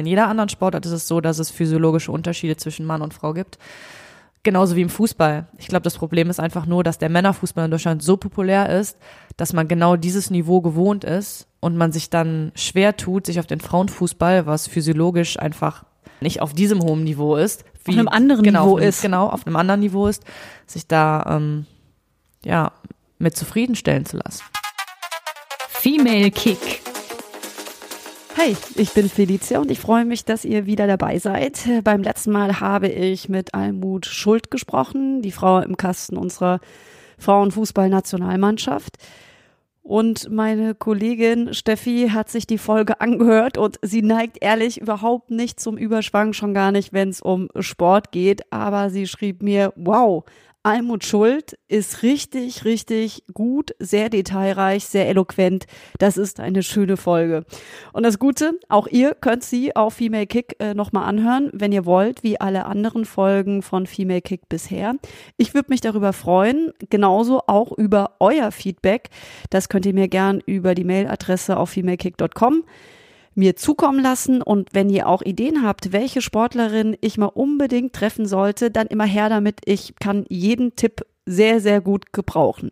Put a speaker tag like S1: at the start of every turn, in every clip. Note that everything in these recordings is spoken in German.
S1: In jeder anderen Sportart ist es so, dass es physiologische Unterschiede zwischen Mann und Frau gibt. Genauso wie im Fußball. Ich glaube, das Problem ist einfach nur, dass der Männerfußball in Deutschland so populär ist, dass man genau dieses Niveau gewohnt ist und man sich dann schwer tut, sich auf den Frauenfußball, was physiologisch einfach nicht auf diesem hohen Niveau ist,
S2: wie, auf einem anderen
S1: genau,
S2: Niveau
S1: auf einem,
S2: ist.
S1: Genau, auf einem anderen Niveau ist, sich da ähm, ja mit zufriedenstellen zu lassen.
S2: Female Kick. Hey, ich bin Felicia und ich freue mich, dass ihr wieder dabei seid. Beim letzten Mal habe ich mit Almut Schuld gesprochen, die Frau im Kasten unserer Frauenfußballnationalmannschaft. Und meine Kollegin Steffi hat sich die Folge angehört und sie neigt ehrlich überhaupt nicht zum Überschwang, schon gar nicht, wenn es um Sport geht. Aber sie schrieb mir, wow, Almut Schuld ist richtig, richtig gut, sehr detailreich, sehr eloquent. Das ist eine schöne Folge. Und das Gute, auch ihr könnt sie auf Female Kick äh, nochmal anhören, wenn ihr wollt, wie alle anderen Folgen von Female Kick bisher. Ich würde mich darüber freuen, genauso auch über euer Feedback. Das könnt ihr mir gern über die Mailadresse auf femalekick.com mir zukommen lassen. Und wenn ihr auch Ideen habt, welche Sportlerin ich mal unbedingt treffen sollte, dann immer her damit. Ich kann jeden Tipp sehr, sehr gut gebrauchen.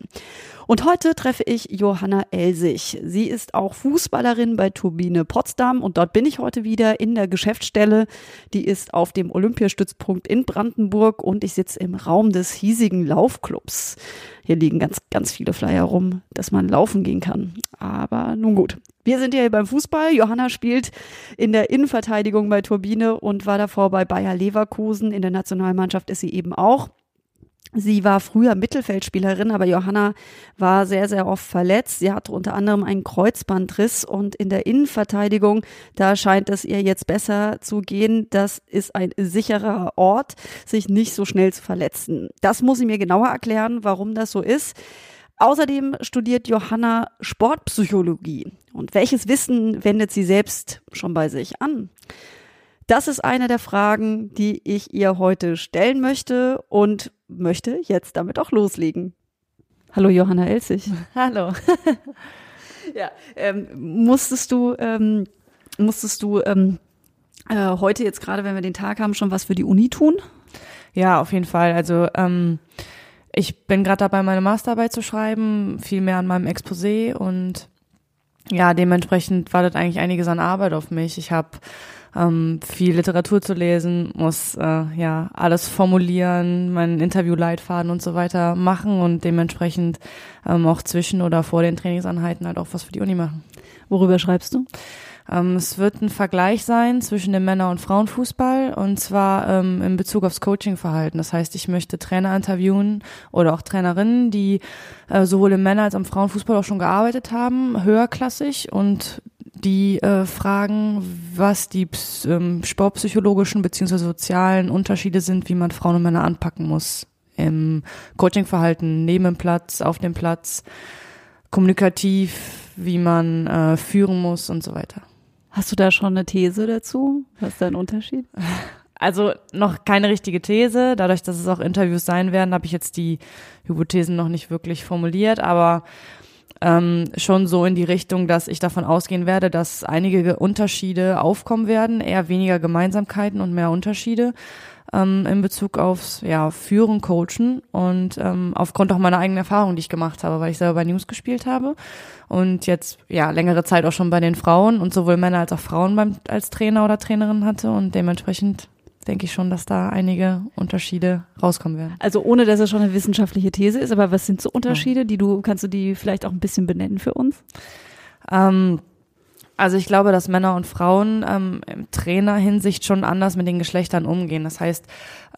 S2: Und heute treffe ich Johanna Elsig. Sie ist auch Fußballerin bei Turbine Potsdam und dort bin ich heute wieder in der Geschäftsstelle. Die ist auf dem Olympiastützpunkt in Brandenburg und ich sitze im Raum des hiesigen Laufclubs. Hier liegen ganz, ganz viele Flyer rum, dass man laufen gehen kann. Aber nun gut. Wir sind ja hier beim Fußball. Johanna spielt in der Innenverteidigung bei Turbine und war davor bei Bayer Leverkusen. In der Nationalmannschaft ist sie eben auch. Sie war früher Mittelfeldspielerin, aber Johanna war sehr, sehr oft verletzt. Sie hatte unter anderem einen Kreuzbandriss und in der Innenverteidigung, da scheint es ihr jetzt besser zu gehen. Das ist ein sicherer Ort, sich nicht so schnell zu verletzen. Das muss sie mir genauer erklären, warum das so ist. Außerdem studiert Johanna Sportpsychologie. Und welches Wissen wendet sie selbst schon bei sich an? Das ist eine der Fragen, die ich ihr heute stellen möchte und möchte jetzt damit auch loslegen. Hallo Johanna Elsig.
S1: Hallo.
S2: ja, ähm, musstest du, ähm, musstest du ähm, äh, heute jetzt gerade, wenn wir den Tag haben, schon was für die Uni tun?
S1: Ja, auf jeden Fall. Also ähm, ich bin gerade dabei, meine Masterarbeit zu schreiben, viel mehr an meinem Exposé und ja, dementsprechend wartet eigentlich einiges an Arbeit auf mich. Ich habe ähm, viel Literatur zu lesen, muss äh, ja alles formulieren, meinen Interviewleitfaden und so weiter machen und dementsprechend ähm, auch zwischen oder vor den Trainingsanheiten halt auch was für die Uni machen.
S2: Worüber schreibst du?
S1: Ähm, es wird ein Vergleich sein zwischen dem Männer- und Frauenfußball und zwar ähm, in Bezug aufs Coachingverhalten. Das heißt, ich möchte Trainer interviewen oder auch Trainerinnen, die äh, sowohl im Männer- als auch im Frauenfußball auch schon gearbeitet haben, höherklassig und die äh, fragen, was die ähm, sportpsychologischen beziehungsweise sozialen Unterschiede sind, wie man Frauen und Männer anpacken muss im Coachingverhalten, neben dem Platz, auf dem Platz, kommunikativ, wie man äh, führen muss und so weiter.
S2: Hast du da schon eine These dazu? Was ist da ein Unterschied?
S1: Also noch keine richtige These. Dadurch, dass es auch Interviews sein werden, habe ich jetzt die Hypothesen noch nicht wirklich formuliert, aber ähm, schon so in die Richtung, dass ich davon ausgehen werde, dass einige Unterschiede aufkommen werden, eher weniger Gemeinsamkeiten und mehr Unterschiede ähm, in Bezug aufs ja, Führen, Coachen und ähm, aufgrund auch meiner eigenen Erfahrung, die ich gemacht habe, weil ich selber bei News gespielt habe und jetzt ja längere Zeit auch schon bei den Frauen und sowohl Männer als auch Frauen beim, als Trainer oder Trainerin hatte und dementsprechend denke ich schon, dass da einige Unterschiede rauskommen werden.
S2: Also ohne, dass es schon eine wissenschaftliche These ist, aber was sind so Unterschiede, die du, kannst du die vielleicht auch ein bisschen benennen für uns?
S1: Ähm, Also ich glaube, dass Männer und Frauen ähm, im Trainerhinsicht schon anders mit den Geschlechtern umgehen. Das heißt,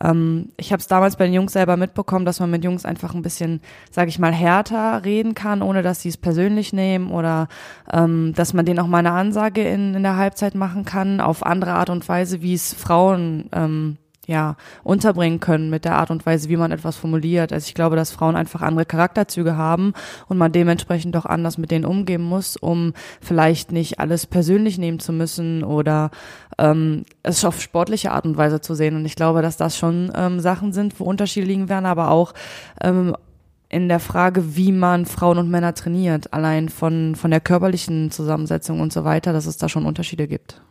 S1: ähm, ich habe es damals bei den Jungs selber mitbekommen, dass man mit Jungs einfach ein bisschen, sage ich mal, härter reden kann, ohne dass sie es persönlich nehmen oder ähm, dass man denen auch mal eine Ansage in, in der Halbzeit machen kann, auf andere Art und Weise, wie es Frauen ähm, ja, unterbringen können mit der Art und Weise, wie man etwas formuliert. Also ich glaube, dass Frauen einfach andere Charakterzüge haben und man dementsprechend auch anders mit denen umgehen muss, um vielleicht nicht alles persönlich nehmen zu müssen oder ähm, es auf sportliche Art und Weise zu sehen. Und ich glaube, dass das schon ähm, Sachen sind, wo Unterschiede liegen werden, aber auch ähm, in der Frage, wie man Frauen und Männer trainiert, allein von, von der körperlichen Zusammensetzung und so weiter, dass es da schon Unterschiede gibt.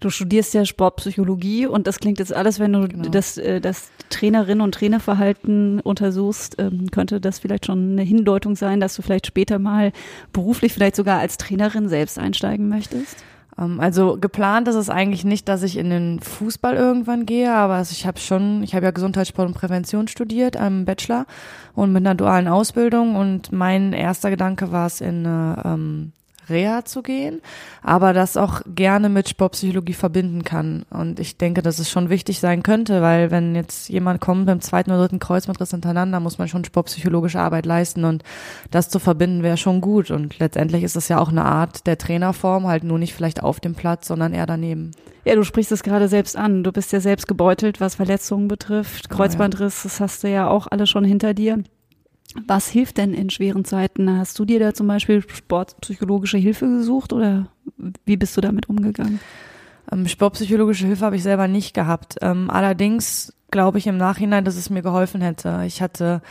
S2: Du studierst ja Sportpsychologie und das klingt jetzt alles, wenn du genau. das, äh, das Trainerinnen und Trainerverhalten untersuchst, ähm, könnte das vielleicht schon eine Hindeutung sein, dass du vielleicht später mal beruflich vielleicht sogar als Trainerin selbst einsteigen möchtest?
S1: Ähm, also geplant ist es eigentlich nicht, dass ich in den Fußball irgendwann gehe, aber ich habe schon, ich habe ja Gesundheitssport und Prävention studiert am Bachelor und mit einer dualen Ausbildung und mein erster Gedanke war es in eine ähm, Reha zu gehen, aber das auch gerne mit Sportpsychologie verbinden kann. Und ich denke, dass es schon wichtig sein könnte, weil wenn jetzt jemand kommt beim zweiten oder dritten Kreuzbandriss hintereinander, muss man schon sportpsychologische Arbeit leisten und das zu verbinden wäre schon gut. Und letztendlich ist es ja auch eine Art der Trainerform, halt nur nicht vielleicht auf dem Platz, sondern eher daneben.
S2: Ja, du sprichst es gerade selbst an. Du bist ja selbst gebeutelt, was Verletzungen betrifft. Kreuzbandriss, das hast du ja auch alle schon hinter dir. Was hilft denn in schweren Zeiten? Hast du dir da zum Beispiel sportpsychologische Hilfe gesucht oder wie bist du damit umgegangen?
S1: Ähm, sportpsychologische Hilfe habe ich selber nicht gehabt. Ähm, allerdings glaube ich im Nachhinein, dass es mir geholfen hätte. Ich hatte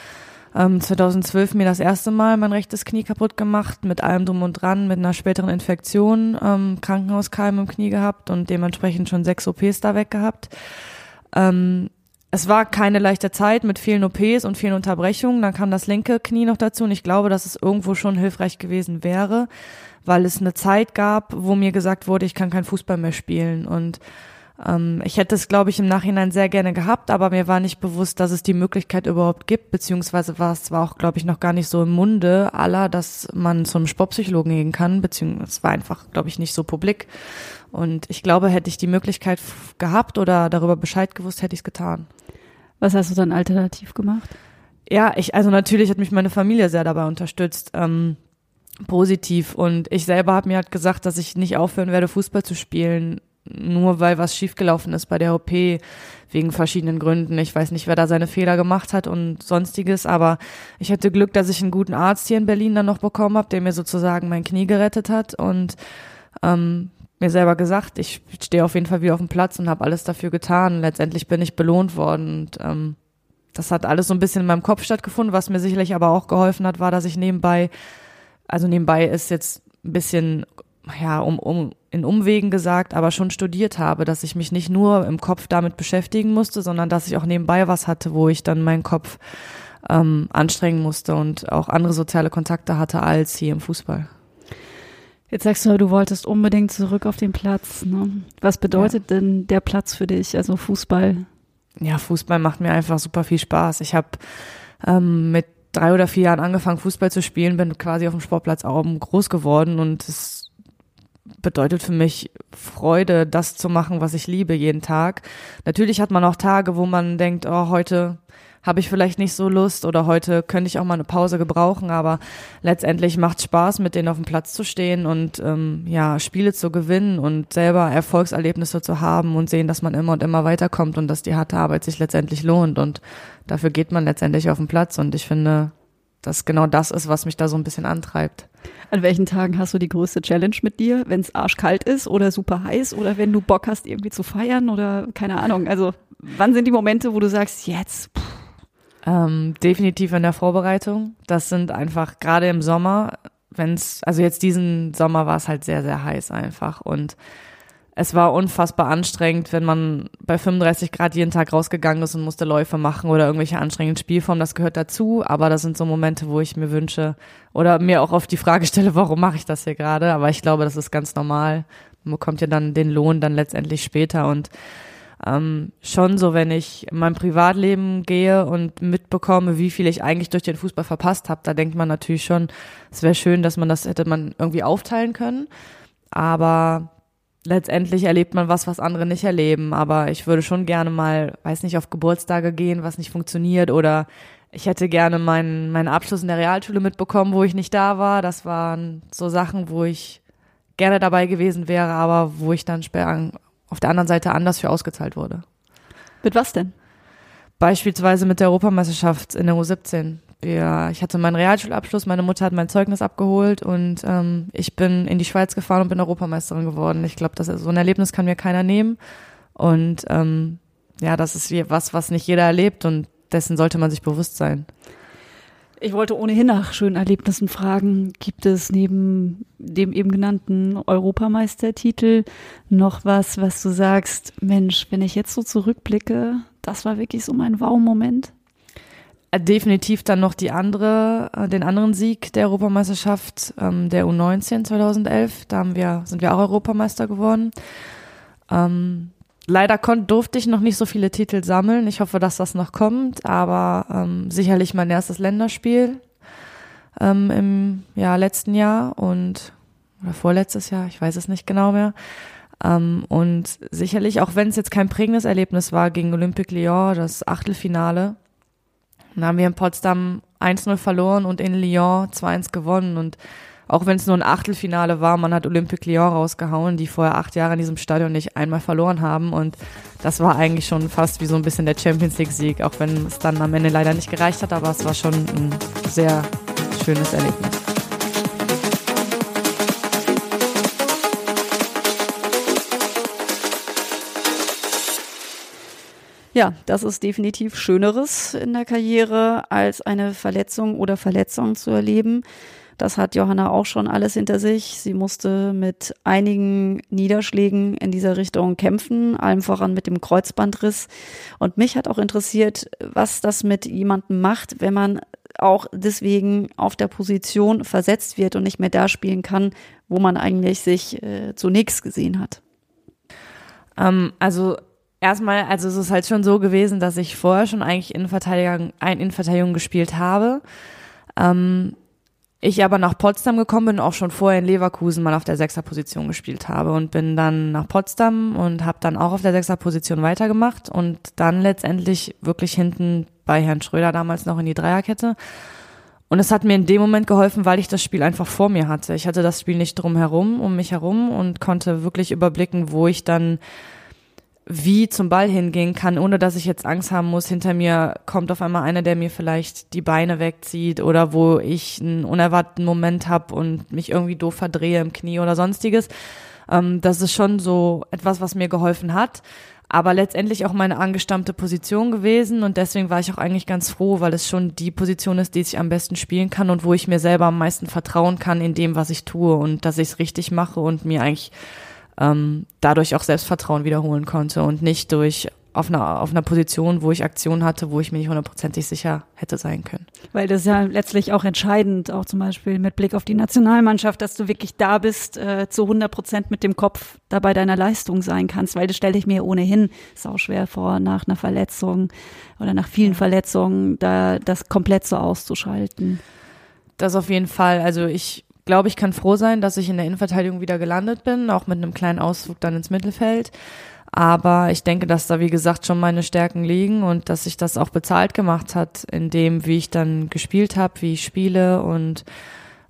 S1: ähm, 2012 mir das erste Mal mein rechtes Knie kaputt gemacht, mit allem drum und dran, mit einer späteren Infektion, ähm, Krankenhauskeim im Knie gehabt und dementsprechend schon sechs OPs da weg gehabt. Ähm, es war keine leichte Zeit mit vielen OPs und vielen Unterbrechungen. Dann kam das linke Knie noch dazu und ich glaube, dass es irgendwo schon hilfreich gewesen wäre, weil es eine Zeit gab, wo mir gesagt wurde, ich kann kein Fußball mehr spielen und ähm, ich hätte es, glaube ich, im Nachhinein sehr gerne gehabt, aber mir war nicht bewusst, dass es die Möglichkeit überhaupt gibt, beziehungsweise war es war auch, glaube ich, noch gar nicht so im Munde aller, dass man zum Sportpsychologen gehen kann, beziehungsweise es war einfach, glaube ich, nicht so publik. Und ich glaube, hätte ich die Möglichkeit gehabt oder darüber Bescheid gewusst, hätte ich es getan.
S2: Was hast du dann alternativ gemacht?
S1: Ja, ich, also natürlich hat mich meine Familie sehr dabei unterstützt. Ähm, positiv und ich selber habe mir halt gesagt, dass ich nicht aufhören werde, Fußball zu spielen, nur weil was schiefgelaufen ist bei der OP, wegen verschiedenen Gründen. Ich weiß nicht, wer da seine Fehler gemacht hat und sonstiges, aber ich hatte Glück, dass ich einen guten Arzt hier in Berlin dann noch bekommen habe, der mir sozusagen mein Knie gerettet hat und ähm, mir selber gesagt, ich stehe auf jeden Fall wieder auf dem Platz und habe alles dafür getan. Letztendlich bin ich belohnt worden und ähm, das hat alles so ein bisschen in meinem Kopf stattgefunden. Was mir sicherlich aber auch geholfen hat, war, dass ich nebenbei, also nebenbei ist jetzt ein bisschen, ja, um, um in Umwegen gesagt, aber schon studiert habe, dass ich mich nicht nur im Kopf damit beschäftigen musste, sondern dass ich auch nebenbei was hatte, wo ich dann meinen Kopf ähm, anstrengen musste und auch andere soziale Kontakte hatte als hier im Fußball.
S2: Jetzt sagst du, du wolltest unbedingt zurück auf den Platz. Ne? Was bedeutet ja. denn der Platz für dich, also Fußball?
S1: Ja, Fußball macht mir einfach super viel Spaß. Ich habe ähm, mit drei oder vier Jahren angefangen, Fußball zu spielen, bin quasi auf dem Sportplatz oben groß geworden und es bedeutet für mich Freude, das zu machen, was ich liebe jeden Tag. Natürlich hat man auch Tage, wo man denkt, oh, heute habe ich vielleicht nicht so Lust oder heute könnte ich auch mal eine Pause gebrauchen, aber letztendlich macht Spaß, mit denen auf dem Platz zu stehen und ähm, ja, Spiele zu gewinnen und selber Erfolgserlebnisse zu haben und sehen, dass man immer und immer weiterkommt und dass die harte Arbeit sich letztendlich lohnt und dafür geht man letztendlich auf den Platz und ich finde, dass genau das ist, was mich da so ein bisschen antreibt.
S2: An welchen Tagen hast du die größte Challenge mit dir? Wenn es arschkalt ist oder super heiß oder wenn du Bock hast, irgendwie zu feiern oder keine Ahnung. Also wann sind die Momente, wo du sagst, jetzt,
S1: ähm, definitiv in der Vorbereitung. Das sind einfach gerade im Sommer, wenn es, also jetzt diesen Sommer war es halt sehr, sehr heiß einfach und es war unfassbar anstrengend, wenn man bei 35 Grad jeden Tag rausgegangen ist und musste Läufe machen oder irgendwelche anstrengenden Spielformen. Das gehört dazu, aber das sind so Momente, wo ich mir wünsche oder mir auch auf die Frage stelle, warum mache ich das hier gerade? Aber ich glaube, das ist ganz normal. Man bekommt ja dann den Lohn dann letztendlich später und ähm, schon so, wenn ich in mein Privatleben gehe und mitbekomme, wie viel ich eigentlich durch den Fußball verpasst habe, da denkt man natürlich schon, es wäre schön, dass man das hätte man irgendwie aufteilen können. aber letztendlich erlebt man was, was andere nicht erleben. Aber ich würde schon gerne mal, weiß nicht, auf Geburtstage gehen, was nicht funktioniert oder ich hätte gerne meinen, meinen Abschluss in der Realschule mitbekommen, wo ich nicht da war. Das waren so Sachen, wo ich gerne dabei gewesen wäre, aber wo ich dann später auf der anderen Seite anders für ausgezahlt wurde.
S2: Mit was denn?
S1: Beispielsweise mit der Europameisterschaft in der U17. Ja, ich hatte meinen Realschulabschluss, meine Mutter hat mein Zeugnis abgeholt und ähm, ich bin in die Schweiz gefahren und bin Europameisterin geworden. Ich glaube, so ein Erlebnis kann mir keiner nehmen. Und ähm, ja, das ist was, was nicht jeder erlebt und dessen sollte man sich bewusst sein.
S2: Ich wollte ohnehin nach schönen Erlebnissen fragen. Gibt es neben dem eben genannten Europameistertitel noch was, was du sagst, Mensch, wenn ich jetzt so zurückblicke, das war wirklich so mein Wow-Moment?
S1: Äh, definitiv dann noch die andere, äh, den anderen Sieg der Europameisterschaft ähm, der U19 2011. Da haben wir, sind wir auch Europameister geworden. Ähm, leider durfte ich noch nicht so viele Titel sammeln. Ich hoffe, dass das noch kommt, aber ähm, sicherlich mein erstes Länderspiel ähm, im ja, letzten Jahr und oder vorletztes Jahr, ich weiß es nicht genau mehr. Ähm, und sicherlich, auch wenn es jetzt kein prägendes Erlebnis war gegen Olympique Lyon, das Achtelfinale, dann haben wir in Potsdam 1-0 verloren und in Lyon 2-1 gewonnen und auch wenn es nur ein Achtelfinale war, man hat Olympique Lyon rausgehauen, die vorher acht Jahre in diesem Stadion nicht einmal verloren haben. Und das war eigentlich schon fast wie so ein bisschen der Champions League-Sieg, auch wenn es dann am Ende leider nicht gereicht hat, aber es war schon ein sehr schönes Erlebnis.
S2: Ja, das ist definitiv Schöneres in der Karriere, als eine Verletzung oder Verletzung zu erleben. Das hat Johanna auch schon alles hinter sich. Sie musste mit einigen Niederschlägen in dieser Richtung kämpfen, allem voran mit dem Kreuzbandriss. Und mich hat auch interessiert, was das mit jemandem macht, wenn man auch deswegen auf der Position versetzt wird und nicht mehr da spielen kann, wo man eigentlich sich äh, zunächst gesehen hat.
S1: Ähm, also erstmal, also es ist halt schon so gewesen, dass ich vorher schon eigentlich Innenverteidigung, ein Innenverteidigung gespielt habe. Ähm, ich aber nach Potsdam gekommen bin, auch schon vorher in Leverkusen mal auf der Sechserposition gespielt habe und bin dann nach Potsdam und habe dann auch auf der Sechserposition weitergemacht und dann letztendlich wirklich hinten bei Herrn Schröder damals noch in die Dreierkette. Und es hat mir in dem Moment geholfen, weil ich das Spiel einfach vor mir hatte. Ich hatte das Spiel nicht drumherum, um mich herum und konnte wirklich überblicken, wo ich dann wie zum Ball hingehen kann, ohne dass ich jetzt Angst haben muss, hinter mir kommt auf einmal einer, der mir vielleicht die Beine wegzieht oder wo ich einen unerwarteten Moment habe und mich irgendwie doof verdrehe im Knie oder sonstiges. Ähm, das ist schon so etwas, was mir geholfen hat, aber letztendlich auch meine angestammte Position gewesen und deswegen war ich auch eigentlich ganz froh, weil es schon die Position ist, die ich am besten spielen kann und wo ich mir selber am meisten vertrauen kann in dem, was ich tue und dass ich es richtig mache und mir eigentlich ähm, dadurch auch Selbstvertrauen wiederholen konnte und nicht durch auf einer, auf einer Position, wo ich Aktionen hatte, wo ich mir nicht hundertprozentig sicher hätte sein können.
S2: Weil das ist ja letztlich auch entscheidend, auch zum Beispiel mit Blick auf die Nationalmannschaft, dass du wirklich da bist, äh, zu 100 Prozent mit dem Kopf dabei deiner Leistung sein kannst, weil das stelle ich mir ohnehin sau schwer vor, nach einer Verletzung oder nach vielen Verletzungen, da das komplett so auszuschalten.
S1: Das auf jeden Fall. Also ich glaube, ich kann froh sein, dass ich in der Innenverteidigung wieder gelandet bin, auch mit einem kleinen Ausflug dann ins Mittelfeld. Aber ich denke, dass da, wie gesagt, schon meine Stärken liegen und dass sich das auch bezahlt gemacht hat, in dem, wie ich dann gespielt habe, wie ich spiele und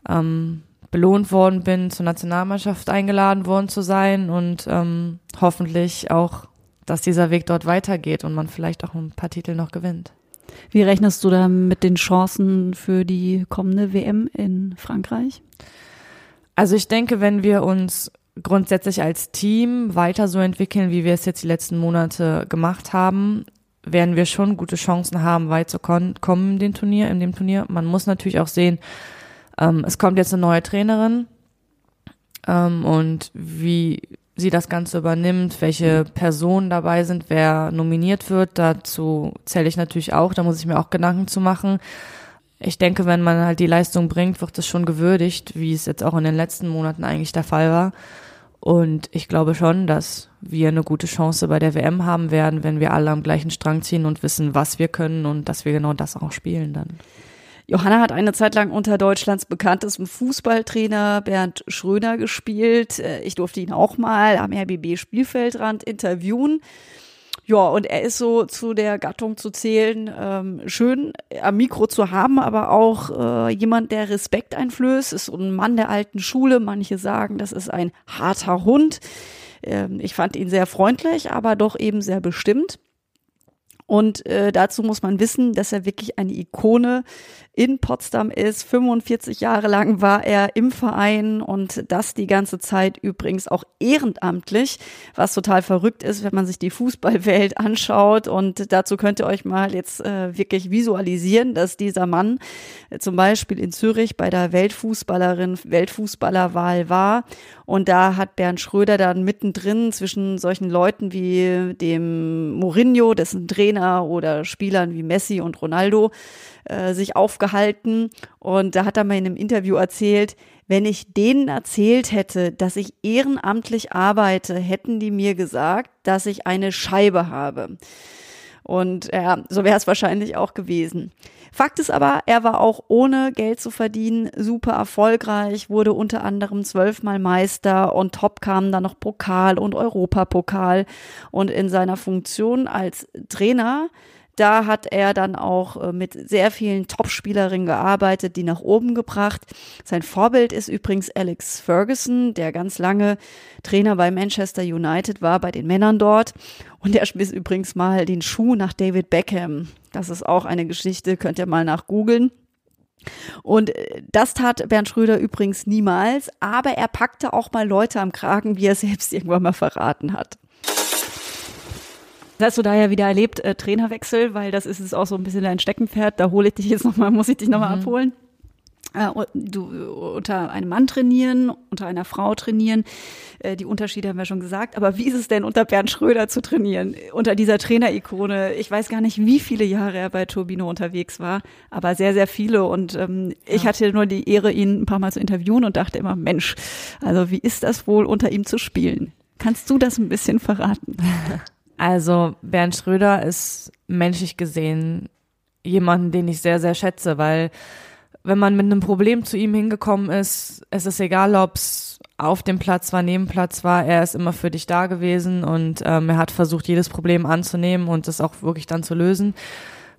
S1: ähm, belohnt worden bin, zur Nationalmannschaft eingeladen worden zu sein und ähm, hoffentlich auch, dass dieser Weg dort weitergeht und man vielleicht auch ein paar Titel noch gewinnt.
S2: Wie rechnest du da mit den Chancen für die kommende WM in Frankreich?
S1: Also ich denke, wenn wir uns grundsätzlich als Team weiter so entwickeln, wie wir es jetzt die letzten Monate gemacht haben, werden wir schon gute Chancen haben, weit zu kommen in dem Turnier, in dem Turnier. Man muss natürlich auch sehen, ähm, es kommt jetzt eine neue Trainerin ähm, und wie sie das Ganze übernimmt, welche Personen dabei sind, wer nominiert wird. Dazu zähle ich natürlich auch, da muss ich mir auch Gedanken zu machen. Ich denke, wenn man halt die Leistung bringt, wird es schon gewürdigt, wie es jetzt auch in den letzten Monaten eigentlich der Fall war. Und ich glaube schon, dass wir eine gute Chance bei der WM haben werden, wenn wir alle am gleichen Strang ziehen und wissen, was wir können und dass wir genau das auch spielen dann.
S2: Johanna hat eine Zeit lang unter Deutschlands bekanntestem Fußballtrainer Bernd Schröder gespielt. Äh, ich durfte ihn auch mal am RBB Spielfeldrand interviewen. Ja, und er ist so zu der Gattung zu zählen, ähm, schön am Mikro zu haben, aber auch äh, jemand, der Respekt einflößt, ist so ein Mann der alten Schule. Manche sagen, das ist ein harter Hund. Ähm, ich fand ihn sehr freundlich, aber doch eben sehr bestimmt. Und äh, dazu muss man wissen, dass er wirklich eine Ikone in Potsdam ist. 45 Jahre lang war er im Verein und das die ganze Zeit übrigens auch ehrenamtlich, was total verrückt ist, wenn man sich die Fußballwelt anschaut. Und dazu könnt ihr euch mal jetzt äh, wirklich visualisieren, dass dieser Mann äh, zum Beispiel in Zürich bei der Weltfußballerin, Weltfußballerwahl war. Und da hat Bernd Schröder dann mittendrin zwischen solchen Leuten wie dem Mourinho, dessen Trainer Trainer oder Spielern wie Messi und Ronaldo äh, sich aufgehalten. Und da hat er mir in einem Interview erzählt, wenn ich denen erzählt hätte, dass ich ehrenamtlich arbeite, hätten die mir gesagt, dass ich eine Scheibe habe. Und ja, so wäre es wahrscheinlich auch gewesen. Fakt ist aber, er war auch ohne Geld zu verdienen super erfolgreich, wurde unter anderem zwölfmal Meister und top kamen dann noch Pokal und Europapokal. Und in seiner Funktion als Trainer da hat er dann auch äh, mit sehr vielen Topspielerinnen gearbeitet, die nach oben gebracht. Sein Vorbild ist übrigens Alex Ferguson, der ganz lange Trainer bei Manchester United war, bei den Männern dort. Und er schmiss übrigens mal den Schuh nach David Beckham. Das ist auch eine Geschichte, könnt ihr mal nachgoogeln. Und äh, das tat Bernd Schröder übrigens niemals, aber er packte auch mal Leute am Kragen, wie er selbst irgendwann mal verraten hat. Hast du da ja wieder erlebt, äh, Trainerwechsel, weil das ist es auch so ein bisschen dein Steckenpferd. Da hole ich dich jetzt nochmal, muss ich dich nochmal mhm. abholen. Äh, du unter einem Mann trainieren, unter einer Frau trainieren. Äh, die Unterschiede haben wir schon gesagt. Aber wie ist es denn unter Bernd Schröder zu trainieren? Unter dieser Trainerikone. Ich weiß gar nicht, wie viele Jahre er bei Turbino unterwegs war, aber sehr, sehr viele. Und ähm, ja. ich hatte nur die Ehre, ihn ein paar Mal zu interviewen und dachte immer, Mensch, also wie ist das wohl, unter ihm zu spielen? Kannst du das ein bisschen verraten?
S1: Also Bernd Schröder ist menschlich gesehen jemanden, den ich sehr, sehr schätze, weil wenn man mit einem Problem zu ihm hingekommen ist, es ist egal, ob es auf dem Platz war, neben Platz war, er ist immer für dich da gewesen und ähm, er hat versucht, jedes Problem anzunehmen und das auch wirklich dann zu lösen.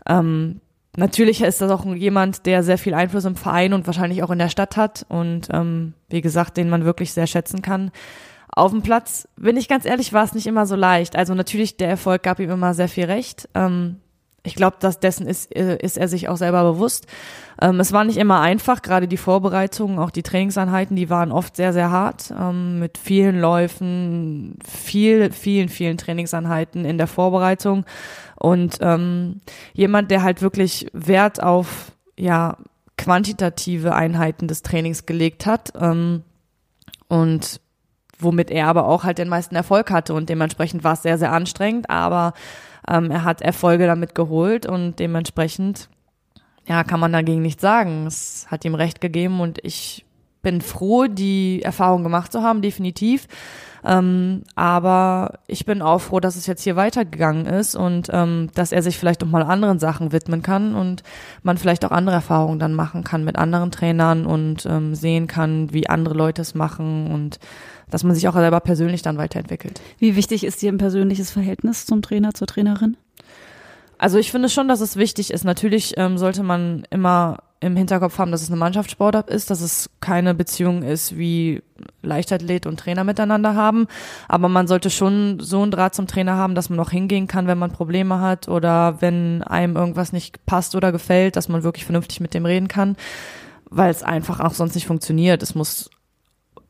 S1: Ähm, natürlich ist das auch jemand, der sehr viel Einfluss im Verein und wahrscheinlich auch in der Stadt hat und ähm, wie gesagt, den man wirklich sehr schätzen kann. Auf dem Platz, bin ich ganz ehrlich, war es nicht immer so leicht. Also natürlich, der Erfolg gab ihm immer sehr viel Recht. Ähm, ich glaube, dass dessen ist, äh, ist er sich auch selber bewusst. Ähm, es war nicht immer einfach, gerade die Vorbereitungen, auch die Trainingseinheiten, die waren oft sehr, sehr hart, ähm, mit vielen Läufen, viel, vielen, vielen Trainingseinheiten in der Vorbereitung. Und ähm, jemand, der halt wirklich Wert auf ja quantitative Einheiten des Trainings gelegt hat ähm, und womit er aber auch halt den meisten Erfolg hatte und dementsprechend war es sehr, sehr anstrengend, aber ähm, er hat Erfolge damit geholt und dementsprechend, ja, kann man dagegen nichts sagen. Es hat ihm recht gegeben und ich bin froh, die Erfahrung gemacht zu haben, definitiv. Ähm, aber ich bin auch froh, dass es jetzt hier weitergegangen ist und ähm, dass er sich vielleicht auch mal anderen Sachen widmen kann und man vielleicht auch andere Erfahrungen dann machen kann mit anderen Trainern und ähm, sehen kann, wie andere Leute es machen und dass man sich auch selber persönlich dann weiterentwickelt.
S2: Wie wichtig ist dir ein persönliches Verhältnis zum Trainer, zur Trainerin?
S1: Also ich finde schon, dass es wichtig ist. Natürlich ähm, sollte man immer im Hinterkopf haben, dass es eine Mannschaftssportart ist, dass es keine Beziehung ist, wie Leichtathlet und Trainer miteinander haben. Aber man sollte schon so einen Draht zum Trainer haben, dass man auch hingehen kann, wenn man Probleme hat oder wenn einem irgendwas nicht passt oder gefällt, dass man wirklich vernünftig mit dem reden kann, weil es einfach auch sonst nicht funktioniert. Es muss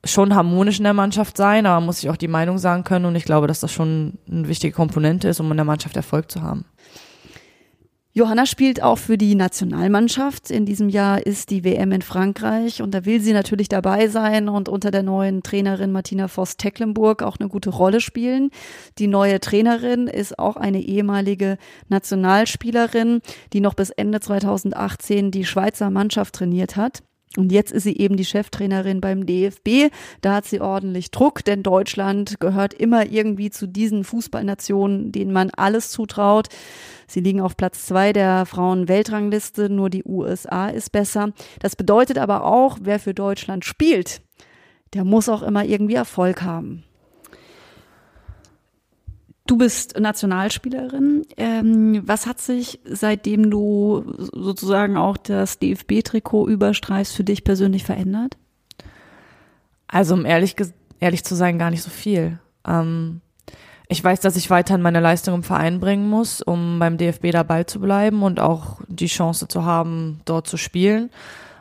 S1: schon harmonisch in der Mannschaft sein, aber muss sich auch die Meinung sagen können und ich glaube, dass das schon eine wichtige Komponente ist, um in der Mannschaft Erfolg zu haben.
S2: Johanna spielt auch für die Nationalmannschaft. In diesem Jahr ist die WM in Frankreich und da will sie natürlich dabei sein und unter der neuen Trainerin Martina Voss-Tecklenburg auch eine gute Rolle spielen. Die neue Trainerin ist auch eine ehemalige Nationalspielerin, die noch bis Ende 2018 die Schweizer Mannschaft trainiert hat. Und jetzt ist sie eben die Cheftrainerin beim DFB. Da hat sie ordentlich Druck, denn Deutschland gehört immer irgendwie zu diesen Fußballnationen, denen man alles zutraut. Sie liegen auf Platz zwei der Frauen-Weltrangliste, nur die USA ist besser. Das bedeutet aber auch, wer für Deutschland spielt, der muss auch immer irgendwie Erfolg haben. Du bist Nationalspielerin. Ähm, was hat sich, seitdem du sozusagen auch das DFB-Trikot überstreichst, für dich persönlich verändert?
S1: Also um ehrlich, ehrlich zu sein, gar nicht so viel. Ähm, ich weiß, dass ich weiterhin meine Leistung im Verein bringen muss, um beim DFB dabei zu bleiben und auch die Chance zu haben, dort zu spielen.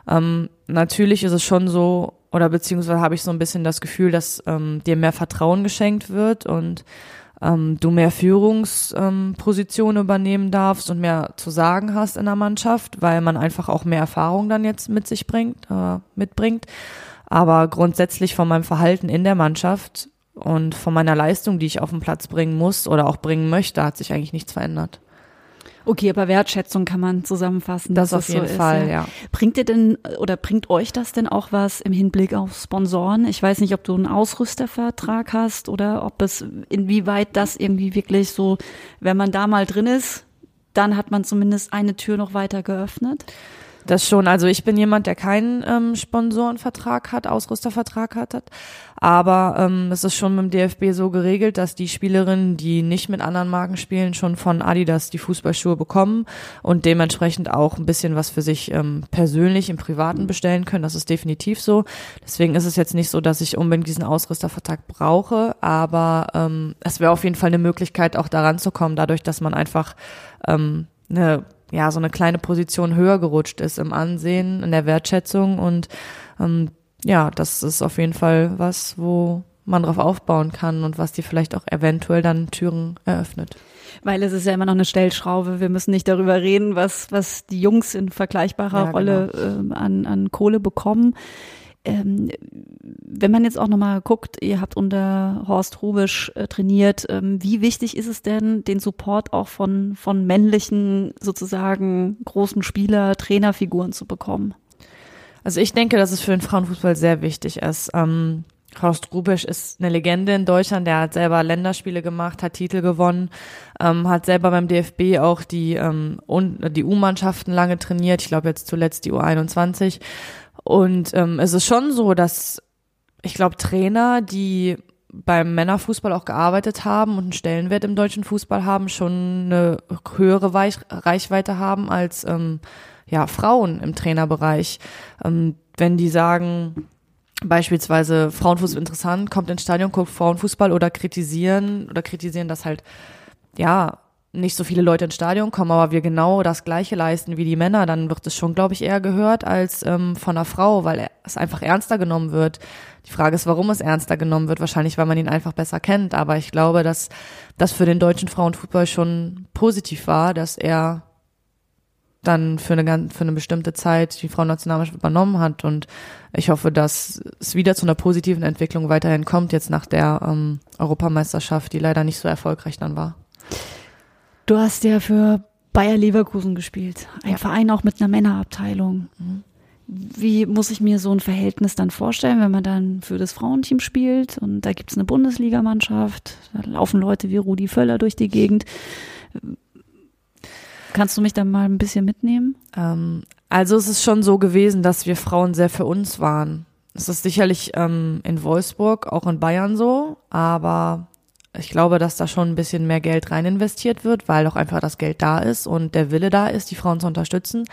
S1: Ähm, natürlich ist es schon so, oder beziehungsweise habe ich so ein bisschen das Gefühl, dass ähm, dir mehr Vertrauen geschenkt wird und ähm, du mehr Führungspositionen ähm, übernehmen darfst und mehr zu sagen hast in der Mannschaft, weil man einfach auch mehr Erfahrung dann jetzt mit sich bringt, äh, mitbringt. Aber grundsätzlich von meinem Verhalten in der Mannschaft und von meiner Leistung, die ich auf den Platz bringen muss oder auch bringen möchte, hat sich eigentlich nichts verändert.
S2: Okay, aber Wertschätzung kann man zusammenfassen.
S1: Das auf jeden so Fall, ist, ja. ja.
S2: Bringt ihr denn oder bringt euch das denn auch was im Hinblick auf Sponsoren? Ich weiß nicht, ob du einen Ausrüstervertrag hast oder ob es inwieweit das irgendwie wirklich so, wenn man da mal drin ist, dann hat man zumindest eine Tür noch weiter geöffnet.
S1: Das schon. Also ich bin jemand, der keinen ähm, Sponsorenvertrag hat, Ausrüstervertrag hat. Aber ähm, es ist schon mit dem DFB so geregelt, dass die Spielerinnen, die nicht mit anderen Marken spielen, schon von Adidas die Fußballschuhe bekommen und dementsprechend auch ein bisschen was für sich ähm, persönlich im Privaten bestellen können. Das ist definitiv so. Deswegen ist es jetzt nicht so, dass ich unbedingt diesen Ausrüstervertrag brauche, aber ähm, es wäre auf jeden Fall eine Möglichkeit, auch daran zu kommen, dadurch, dass man einfach ähm, eine ja, so eine kleine Position höher gerutscht ist im Ansehen, in der Wertschätzung und ähm, ja, das ist auf jeden Fall was, wo man drauf aufbauen kann und was dir vielleicht auch eventuell dann Türen eröffnet.
S2: Weil es ist ja immer noch eine Stellschraube. Wir müssen nicht darüber reden, was, was die Jungs in vergleichbarer ja, Rolle genau. äh, an, an Kohle bekommen. Ähm, wenn man jetzt auch nochmal guckt, ihr habt unter Horst Rubisch äh, trainiert, ähm, wie wichtig ist es denn, den Support auch von, von männlichen, sozusagen großen Spieler, Trainerfiguren zu bekommen?
S1: Also ich denke, dass es für den Frauenfußball sehr wichtig ist. Ähm, Horst Rubisch ist eine Legende in Deutschland, der hat selber Länderspiele gemacht, hat Titel gewonnen, ähm, hat selber beim DFB auch die, ähm, die U-Mannschaften lange trainiert, ich glaube jetzt zuletzt die U21 und ähm, es ist schon so, dass ich glaube, Trainer, die beim Männerfußball auch gearbeitet haben und einen Stellenwert im deutschen Fußball haben, schon eine höhere Weich Reichweite haben als ähm, ja, Frauen im Trainerbereich. Ähm, wenn die sagen, beispielsweise Frauenfußball interessant, kommt ins Stadion, guckt Frauenfußball oder kritisieren oder kritisieren, dass halt ja nicht so viele Leute ins Stadion kommen, aber wir genau das Gleiche leisten wie die Männer, dann wird es schon, glaube ich, eher gehört als ähm, von einer Frau, weil es einfach ernster genommen wird. Die Frage ist, warum es ernster genommen wird. Wahrscheinlich, weil man ihn einfach besser kennt. Aber ich glaube, dass das für den deutschen Frauenfußball schon positiv war, dass er dann für eine, für eine bestimmte Zeit die Frauennationalmannschaft übernommen hat. Und ich hoffe, dass es wieder zu einer positiven Entwicklung weiterhin kommt, jetzt nach der ähm, Europameisterschaft, die leider nicht so erfolgreich dann war.
S2: Du hast ja für Bayer Leverkusen gespielt, ein ja. Verein auch mit einer Männerabteilung. Mhm. Wie muss ich mir so ein Verhältnis dann vorstellen, wenn man dann für das Frauenteam spielt und da gibt es eine Bundesligamannschaft, da laufen Leute wie Rudi Völler durch die Gegend. Kannst du mich da mal ein bisschen mitnehmen?
S1: Ähm, also es ist schon so gewesen, dass wir Frauen sehr für uns waren. Es ist sicherlich ähm, in Wolfsburg, auch in Bayern so, aber ich glaube, dass da schon ein bisschen mehr Geld rein investiert wird, weil auch einfach das Geld da ist und der Wille da ist, die Frauen zu unterstützen.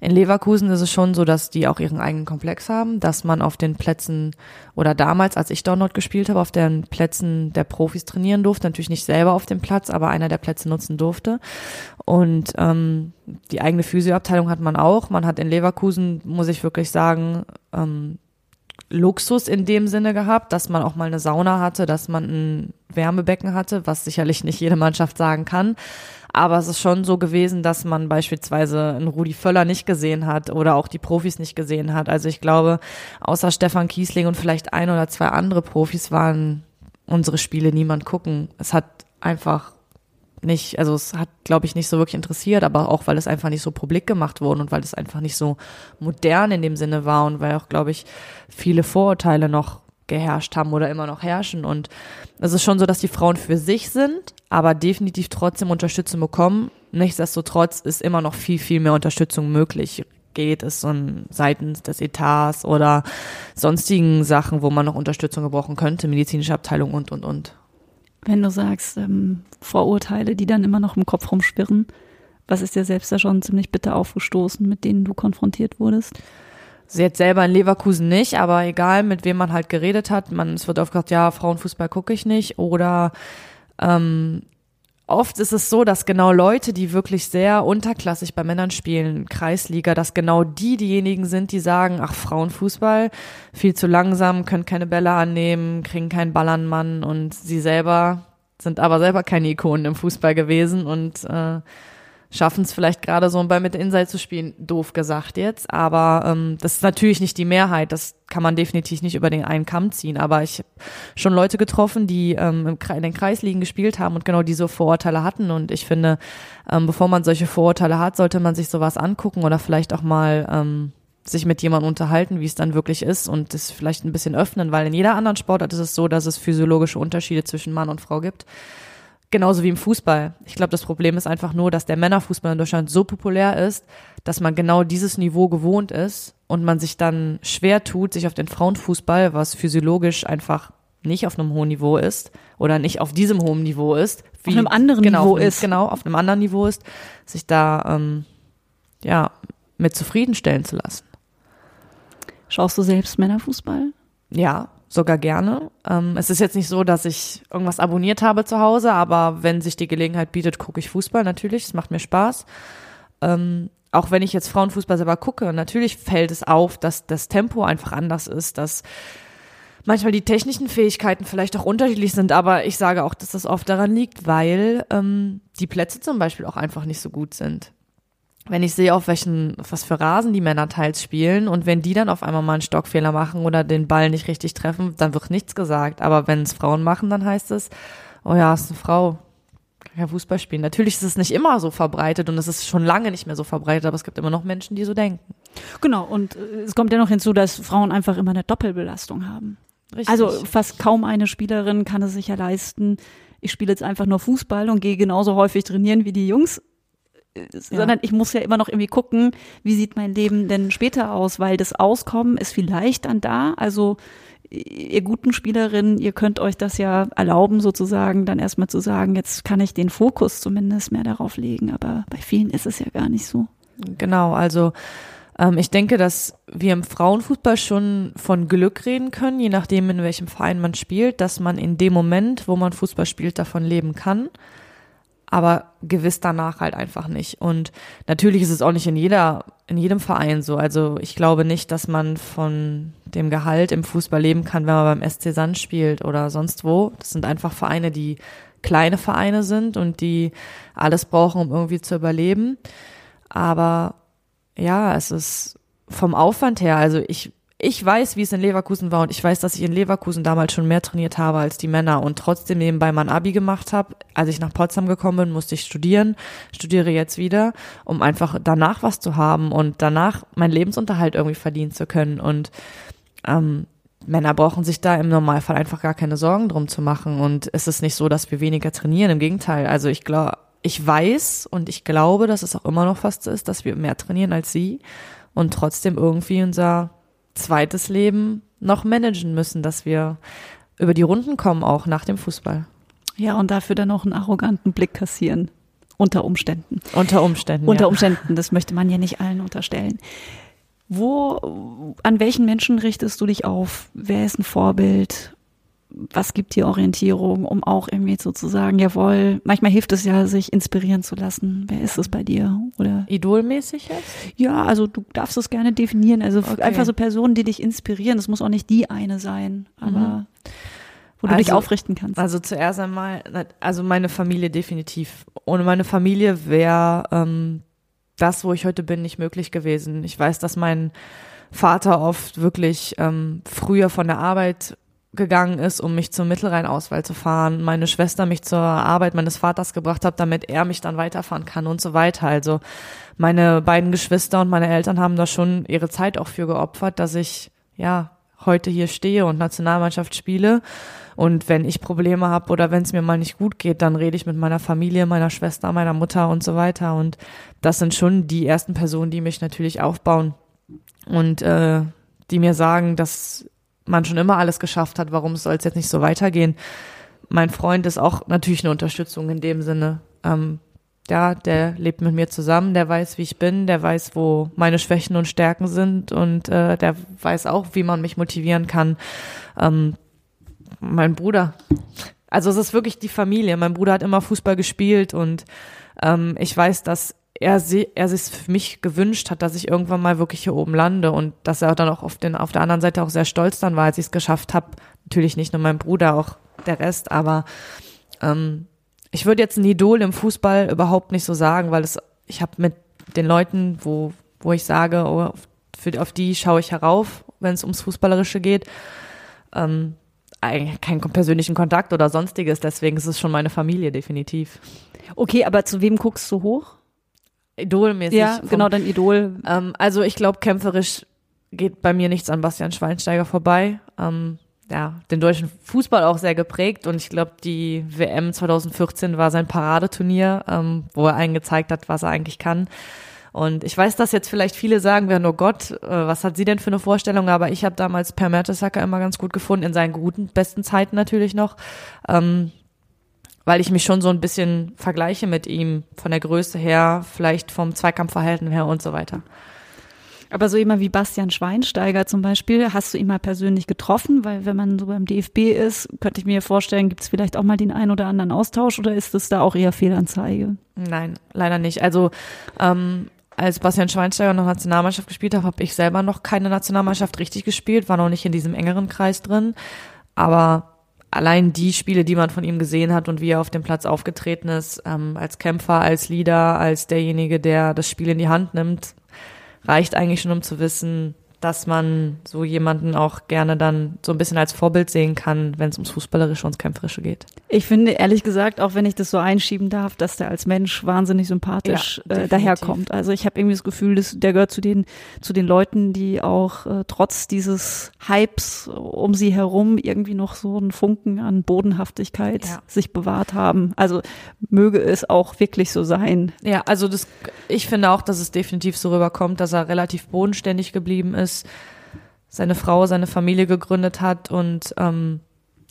S1: In Leverkusen ist es schon so, dass die auch ihren eigenen Komplex haben, dass man auf den Plätzen oder damals, als ich dort gespielt habe, auf den Plätzen der Profis trainieren durfte, natürlich nicht selber auf dem Platz, aber einer der Plätze nutzen durfte. Und ähm, die eigene Physioabteilung hat man auch. Man hat in Leverkusen, muss ich wirklich sagen, ähm, Luxus in dem Sinne gehabt, dass man auch mal eine Sauna hatte, dass man ein Wärmebecken hatte, was sicherlich nicht jede Mannschaft sagen kann. Aber es ist schon so gewesen, dass man beispielsweise einen Rudi Völler nicht gesehen hat oder auch die Profis nicht gesehen hat. Also ich glaube, außer Stefan Kiesling und vielleicht ein oder zwei andere Profis waren unsere Spiele niemand gucken. Es hat einfach nicht, also es hat, glaube ich, nicht so wirklich interessiert, aber auch, weil es einfach nicht so publik gemacht wurde und weil es einfach nicht so modern in dem Sinne war und weil auch, glaube ich, viele Vorurteile noch geherrscht haben oder immer noch herrschen. Und es ist schon so, dass die Frauen für sich sind, aber definitiv trotzdem Unterstützung bekommen. Nichtsdestotrotz ist immer noch viel, viel mehr Unterstützung möglich. Geht es so seitens des Etats oder sonstigen Sachen, wo man noch Unterstützung gebrauchen könnte, medizinische Abteilung und, und, und.
S2: Wenn du sagst, ähm, Vorurteile, die dann immer noch im Kopf rumschwirren, was ist dir selbst da schon ziemlich bitter aufgestoßen, mit denen du konfrontiert wurdest?
S1: Sie jetzt selber in Leverkusen nicht, aber egal, mit wem man halt geredet hat, man, es wird oft gesagt, ja, Frauenfußball gucke ich nicht. Oder ähm, oft ist es so, dass genau Leute, die wirklich sehr unterklassig bei Männern spielen, Kreisliga, dass genau die diejenigen sind, die sagen, ach, Frauenfußball, viel zu langsam, können keine Bälle annehmen, kriegen keinen Ball an Mann. Und sie selber sind aber selber keine Ikonen im Fußball gewesen. Und äh, schaffen es vielleicht gerade so bei mit Inside zu spielen, doof gesagt jetzt, aber ähm, das ist natürlich nicht die Mehrheit, das kann man definitiv nicht über den einen Kamm ziehen, aber ich habe schon Leute getroffen, die ähm, in den Kreisligen gespielt haben und genau diese Vorurteile hatten. Und ich finde, ähm, bevor man solche Vorurteile hat, sollte man sich sowas angucken oder vielleicht auch mal ähm, sich mit jemandem unterhalten, wie es dann wirklich ist und das vielleicht ein bisschen öffnen, weil in jeder anderen Sportart ist es so, dass es physiologische Unterschiede zwischen Mann und Frau gibt. Genauso wie im Fußball. Ich glaube, das Problem ist einfach nur, dass der Männerfußball in Deutschland so populär ist, dass man genau dieses Niveau gewohnt ist und man sich dann schwer tut, sich auf den Frauenfußball, was physiologisch einfach nicht auf einem hohen Niveau ist oder nicht auf diesem hohen Niveau ist,
S2: wie, auf einem anderen
S1: genau,
S2: Niveau
S1: einem,
S2: ist,
S1: genau auf einem anderen Niveau ist, sich da ähm, ja mit zufriedenstellen zu lassen.
S2: Schaust du selbst Männerfußball?
S1: Ja, sogar gerne. Ähm, es ist jetzt nicht so, dass ich irgendwas abonniert habe zu Hause, aber wenn sich die Gelegenheit bietet, gucke ich Fußball natürlich. Es macht mir Spaß. Ähm, auch wenn ich jetzt Frauenfußball selber gucke, natürlich fällt es auf, dass das Tempo einfach anders ist, dass manchmal die technischen Fähigkeiten vielleicht auch unterschiedlich sind, aber ich sage auch, dass das oft daran liegt, weil ähm, die Plätze zum Beispiel auch einfach nicht so gut sind wenn ich sehe, auf welchen, was für Rasen die Männer teils spielen und wenn die dann auf einmal mal einen Stockfehler machen oder den Ball nicht richtig treffen, dann wird nichts gesagt. Aber wenn es Frauen machen, dann heißt es, oh ja, ist eine Frau, kann ja Fußball spielen. Natürlich ist es nicht immer so verbreitet und es ist schon lange nicht mehr so verbreitet, aber es gibt immer noch Menschen, die so denken.
S2: Genau, und äh, es kommt ja noch hinzu, dass Frauen einfach immer eine Doppelbelastung haben. Richtig. Also fast kaum eine Spielerin kann es sich ja leisten, ich spiele jetzt einfach nur Fußball und gehe genauso häufig trainieren wie die Jungs sondern ich muss ja immer noch irgendwie gucken, wie sieht mein Leben denn später aus, weil das Auskommen ist vielleicht dann da. Also ihr guten Spielerinnen, ihr könnt euch das ja erlauben, sozusagen dann erstmal zu sagen, jetzt kann ich den Fokus zumindest mehr darauf legen, aber bei vielen ist es ja gar nicht so.
S1: Genau, also ähm, ich denke, dass wir im Frauenfußball schon von Glück reden können, je nachdem, in welchem Verein man spielt, dass man in dem Moment, wo man Fußball spielt, davon leben kann aber gewiss danach halt einfach nicht. Und natürlich ist es auch nicht in jeder, in jedem Verein so. Also ich glaube nicht, dass man von dem Gehalt im Fußball leben kann, wenn man beim SC Sand spielt oder sonst wo. Das sind einfach Vereine, die kleine Vereine sind und die alles brauchen, um irgendwie zu überleben. Aber ja, es ist vom Aufwand her, also ich ich weiß, wie es in Leverkusen war und ich weiß, dass ich in Leverkusen damals schon mehr trainiert habe als die Männer und trotzdem nebenbei mein Abi gemacht habe. Als ich nach Potsdam gekommen bin, musste ich studieren, studiere jetzt wieder, um einfach danach was zu haben und danach meinen Lebensunterhalt irgendwie verdienen zu können. Und ähm, Männer brauchen sich da im Normalfall einfach gar keine Sorgen drum zu machen. Und es ist nicht so, dass wir weniger trainieren. Im Gegenteil. Also ich glaube, ich weiß und ich glaube, dass es auch immer noch fast ist, dass wir mehr trainieren als sie und trotzdem irgendwie unser zweites Leben noch managen müssen, dass wir über die Runden kommen, auch nach dem Fußball.
S2: Ja, und dafür dann auch einen arroganten Blick kassieren. Unter Umständen.
S1: Unter Umständen.
S2: Unter Umständen, das möchte man ja nicht allen unterstellen. Wo, an welchen Menschen richtest du dich auf? Wer ist ein Vorbild? Was gibt dir Orientierung, um auch irgendwie so zu sagen, jawohl, manchmal hilft es ja, sich inspirieren zu lassen. Wer ist es bei dir? Oder?
S1: Idolmäßig jetzt?
S2: Ja, also du darfst es gerne definieren. Also okay. einfach so Personen, die dich inspirieren. Das muss auch nicht die eine sein, aber mhm. wo du also, dich aufrichten kannst.
S1: Also zuerst einmal, also meine Familie definitiv. Ohne meine Familie wäre ähm, das, wo ich heute bin, nicht möglich gewesen. Ich weiß, dass mein Vater oft wirklich ähm, früher von der Arbeit gegangen ist, um mich zum Mittelrheinauswahl zu fahren, meine Schwester mich zur Arbeit meines Vaters gebracht hat, damit er mich dann weiterfahren kann und so weiter. Also meine beiden Geschwister und meine Eltern haben da schon ihre Zeit auch für geopfert, dass ich ja heute hier stehe und Nationalmannschaft spiele. Und wenn ich Probleme habe oder wenn es mir mal nicht gut geht, dann rede ich mit meiner Familie, meiner Schwester, meiner Mutter und so weiter. Und das sind schon die ersten Personen, die mich natürlich aufbauen und äh, die mir sagen, dass man schon immer alles geschafft hat, warum soll es jetzt nicht so weitergehen? Mein Freund ist auch natürlich eine Unterstützung in dem Sinne. Ähm, ja, der lebt mit mir zusammen, der weiß, wie ich bin, der weiß, wo meine Schwächen und Stärken sind und äh, der weiß auch, wie man mich motivieren kann. Ähm, mein Bruder. Also es ist wirklich die Familie. Mein Bruder hat immer Fußball gespielt und ähm, ich weiß, dass er, er sich für mich gewünscht hat, dass ich irgendwann mal wirklich hier oben lande und dass er dann auch auf, den, auf der anderen Seite auch sehr stolz dann war, als ich es geschafft habe. Natürlich nicht nur mein Bruder, auch der Rest, aber ähm, ich würde jetzt ein Idol im Fußball überhaupt nicht so sagen, weil es, ich habe mit den Leuten, wo, wo ich sage, oh, für, auf die schaue ich herauf, wenn es ums Fußballerische geht, ähm, keinen persönlichen Kontakt oder sonstiges, deswegen ist es schon meine Familie, definitiv.
S2: Okay, aber zu wem guckst du hoch?
S1: Idolmäßig.
S2: Ja, vom, genau, dein Idol.
S1: Ähm, also ich glaube, kämpferisch geht bei mir nichts an Bastian Schweinsteiger vorbei. Ähm, ja, den deutschen Fußball auch sehr geprägt und ich glaube, die WM 2014 war sein Paradeturnier, ähm, wo er einen gezeigt hat, was er eigentlich kann. Und ich weiß, dass jetzt vielleicht viele sagen werden, oh Gott, äh, was hat sie denn für eine Vorstellung? Aber ich habe damals Per Mertesacker immer ganz gut gefunden, in seinen guten, besten Zeiten natürlich noch. Ähm, weil ich mich schon so ein bisschen vergleiche mit ihm, von der Größe her, vielleicht vom Zweikampfverhalten her und so weiter.
S2: Aber so jemand wie Bastian Schweinsteiger zum Beispiel, hast du ihn mal persönlich getroffen? Weil wenn man so beim DFB ist, könnte ich mir vorstellen, gibt es vielleicht auch mal den einen oder anderen Austausch oder ist es da auch eher Fehlanzeige?
S1: Nein, leider nicht. Also ähm, als Bastian Schweinsteiger noch Nationalmannschaft gespielt hat, habe ich selber noch keine Nationalmannschaft richtig gespielt, war noch nicht in diesem engeren Kreis drin. Aber allein die Spiele, die man von ihm gesehen hat und wie er auf dem Platz aufgetreten ist, ähm, als Kämpfer, als Leader, als derjenige, der das Spiel in die Hand nimmt, reicht eigentlich schon, um zu wissen, dass man so jemanden auch gerne dann so ein bisschen als Vorbild sehen kann, wenn es ums Fußballerische und Kämpferische geht.
S2: Ich finde ehrlich gesagt, auch wenn ich das so einschieben darf, dass der als Mensch wahnsinnig sympathisch ja, äh, daherkommt. Also ich habe irgendwie das Gefühl, dass der gehört zu den zu den Leuten, die auch äh, trotz dieses Hypes um sie herum irgendwie noch so einen Funken an Bodenhaftigkeit ja. sich bewahrt haben. Also möge es auch wirklich so sein.
S1: Ja, also das ich finde auch, dass es definitiv so rüberkommt, dass er relativ bodenständig geblieben ist ist, seine Frau, seine Familie gegründet hat und ähm,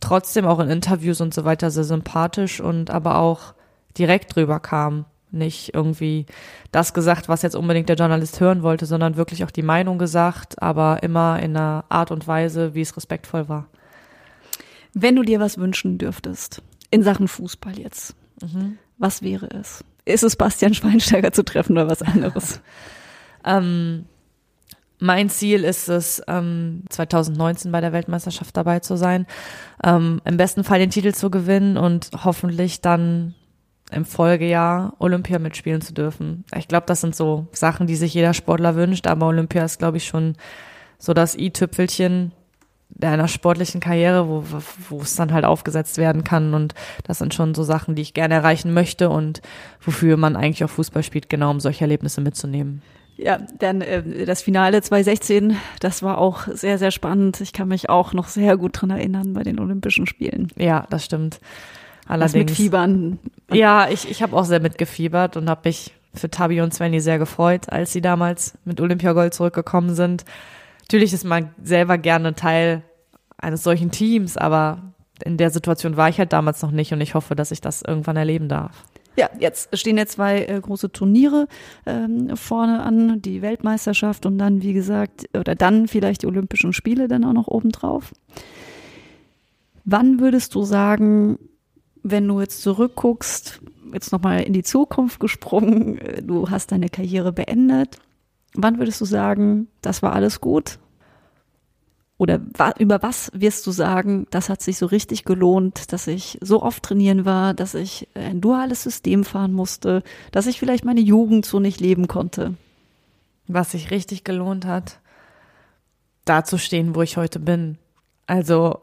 S1: trotzdem auch in Interviews und so weiter sehr sympathisch und aber auch direkt drüber kam. Nicht irgendwie das gesagt, was jetzt unbedingt der Journalist hören wollte, sondern wirklich auch die Meinung gesagt, aber immer in einer Art und Weise, wie es respektvoll war.
S2: Wenn du dir was wünschen dürftest, in Sachen Fußball jetzt, mhm. was wäre es? Ist es Bastian Schweinsteiger zu treffen oder was anderes?
S1: ähm, mein Ziel ist es, ähm, 2019 bei der Weltmeisterschaft dabei zu sein, ähm, im besten Fall den Titel zu gewinnen und hoffentlich dann im Folgejahr Olympia mitspielen zu dürfen. Ich glaube, das sind so Sachen, die sich jeder Sportler wünscht, aber Olympia ist, glaube ich, schon so das i-Tüpfelchen einer sportlichen Karriere, wo, wo es dann halt aufgesetzt werden kann. Und das sind schon so Sachen, die ich gerne erreichen möchte und wofür man eigentlich auch Fußball spielt, genau um solche Erlebnisse mitzunehmen.
S2: Ja, dann äh, das Finale 2016, das war auch sehr, sehr spannend. Ich kann mich auch noch sehr gut dran erinnern bei den Olympischen Spielen.
S1: Ja, das stimmt. Allerdings.
S2: Das mit Fiebern.
S1: Ja, ich, ich habe auch sehr mitgefiebert und habe mich für Tabi und Svenny sehr gefreut, als sie damals mit Olympiagold zurückgekommen sind. Natürlich ist man selber gerne Teil eines solchen Teams, aber in der Situation war ich halt damals noch nicht und ich hoffe, dass ich das irgendwann erleben darf.
S2: Ja, jetzt stehen ja zwei äh, große Turniere ähm, vorne an, die Weltmeisterschaft und dann, wie gesagt, oder dann vielleicht die Olympischen Spiele dann auch noch obendrauf. Wann würdest du sagen, wenn du jetzt zurückguckst, jetzt nochmal in die Zukunft gesprungen, äh, du hast deine Karriere beendet, wann würdest du sagen, das war alles gut? Oder über was wirst du sagen, das hat sich so richtig gelohnt, dass ich so oft trainieren war, dass ich ein duales System fahren musste, dass ich vielleicht meine Jugend so nicht leben konnte?
S1: Was sich richtig gelohnt hat, da zu stehen, wo ich heute bin. Also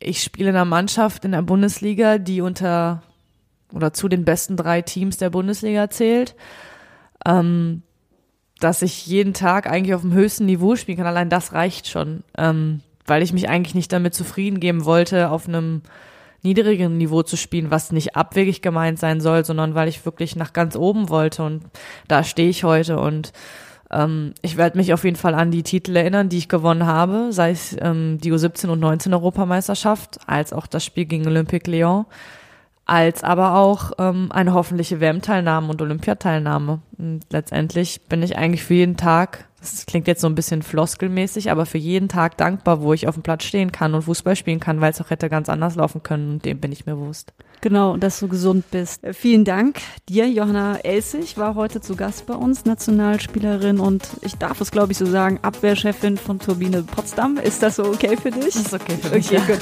S1: ich spiele in einer Mannschaft in der Bundesliga, die unter oder zu den besten drei Teams der Bundesliga zählt. Ähm, dass ich jeden Tag eigentlich auf dem höchsten Niveau spielen kann, allein das reicht schon, ähm, weil ich mich eigentlich nicht damit zufrieden geben wollte, auf einem niedrigeren Niveau zu spielen, was nicht abwegig gemeint sein soll, sondern weil ich wirklich nach ganz oben wollte und da stehe ich heute. Und ähm, ich werde mich auf jeden Fall an die Titel erinnern, die ich gewonnen habe, sei es ähm, die U17 und 19 Europameisterschaft, als auch das Spiel gegen Olympique Lyon als aber auch ähm, eine hoffentliche WM-Teilnahme und Olympiateilnahme. Und letztendlich bin ich eigentlich für jeden Tag, das klingt jetzt so ein bisschen floskelmäßig, aber für jeden Tag dankbar, wo ich auf dem Platz stehen kann und Fußball spielen kann, weil es auch hätte ganz anders laufen können und dem bin ich mir bewusst.
S2: Genau, dass du gesund bist. Äh, vielen Dank dir, Johanna Elsig, war heute zu Gast bei uns, Nationalspielerin und ich darf es, glaube ich, so sagen, Abwehrchefin von Turbine Potsdam. Ist das so okay für dich? Das
S1: ist okay für mich. Okay, ja. gut.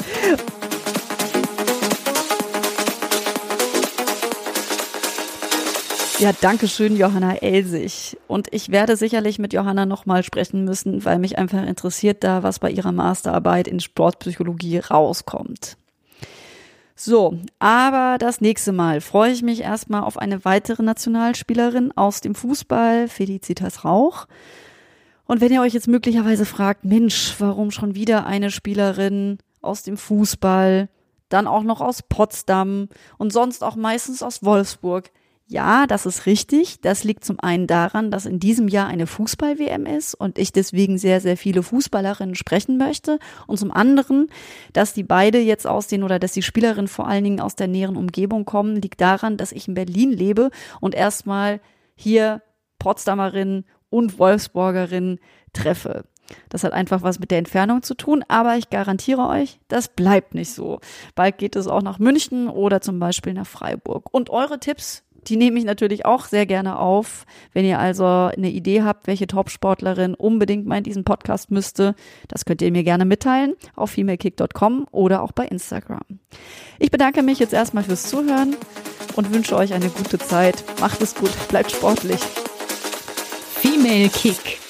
S2: Ja, danke schön, Johanna Elsig. Und ich werde sicherlich mit Johanna nochmal sprechen müssen, weil mich einfach interessiert da, was bei ihrer Masterarbeit in Sportpsychologie rauskommt. So, aber das nächste Mal freue ich mich erstmal auf eine weitere Nationalspielerin aus dem Fußball, Felicitas Rauch. Und wenn ihr euch jetzt möglicherweise fragt, Mensch, warum schon wieder eine Spielerin aus dem Fußball, dann auch noch aus Potsdam und sonst auch meistens aus Wolfsburg, ja, das ist richtig. Das liegt zum einen daran, dass in diesem Jahr eine Fußball-WM ist und ich deswegen sehr, sehr viele Fußballerinnen sprechen möchte. Und zum anderen, dass die beide jetzt aus den oder dass die Spielerinnen vor allen Dingen aus der näheren Umgebung kommen, liegt daran, dass ich in Berlin lebe und erstmal hier Potsdamerinnen und Wolfsburgerinnen treffe. Das hat einfach was mit der Entfernung zu tun, aber ich garantiere euch, das bleibt nicht so. Bald geht es auch nach München oder zum Beispiel nach Freiburg. Und eure Tipps die nehme ich natürlich auch sehr gerne auf. Wenn ihr also eine Idee habt, welche Topsportlerin unbedingt mal in diesen Podcast müsste, das könnt ihr mir gerne mitteilen auf femalekick.com oder auch bei Instagram. Ich bedanke mich jetzt erstmal fürs Zuhören und wünsche euch eine gute Zeit. Macht es gut, bleibt sportlich.
S3: Female Kick.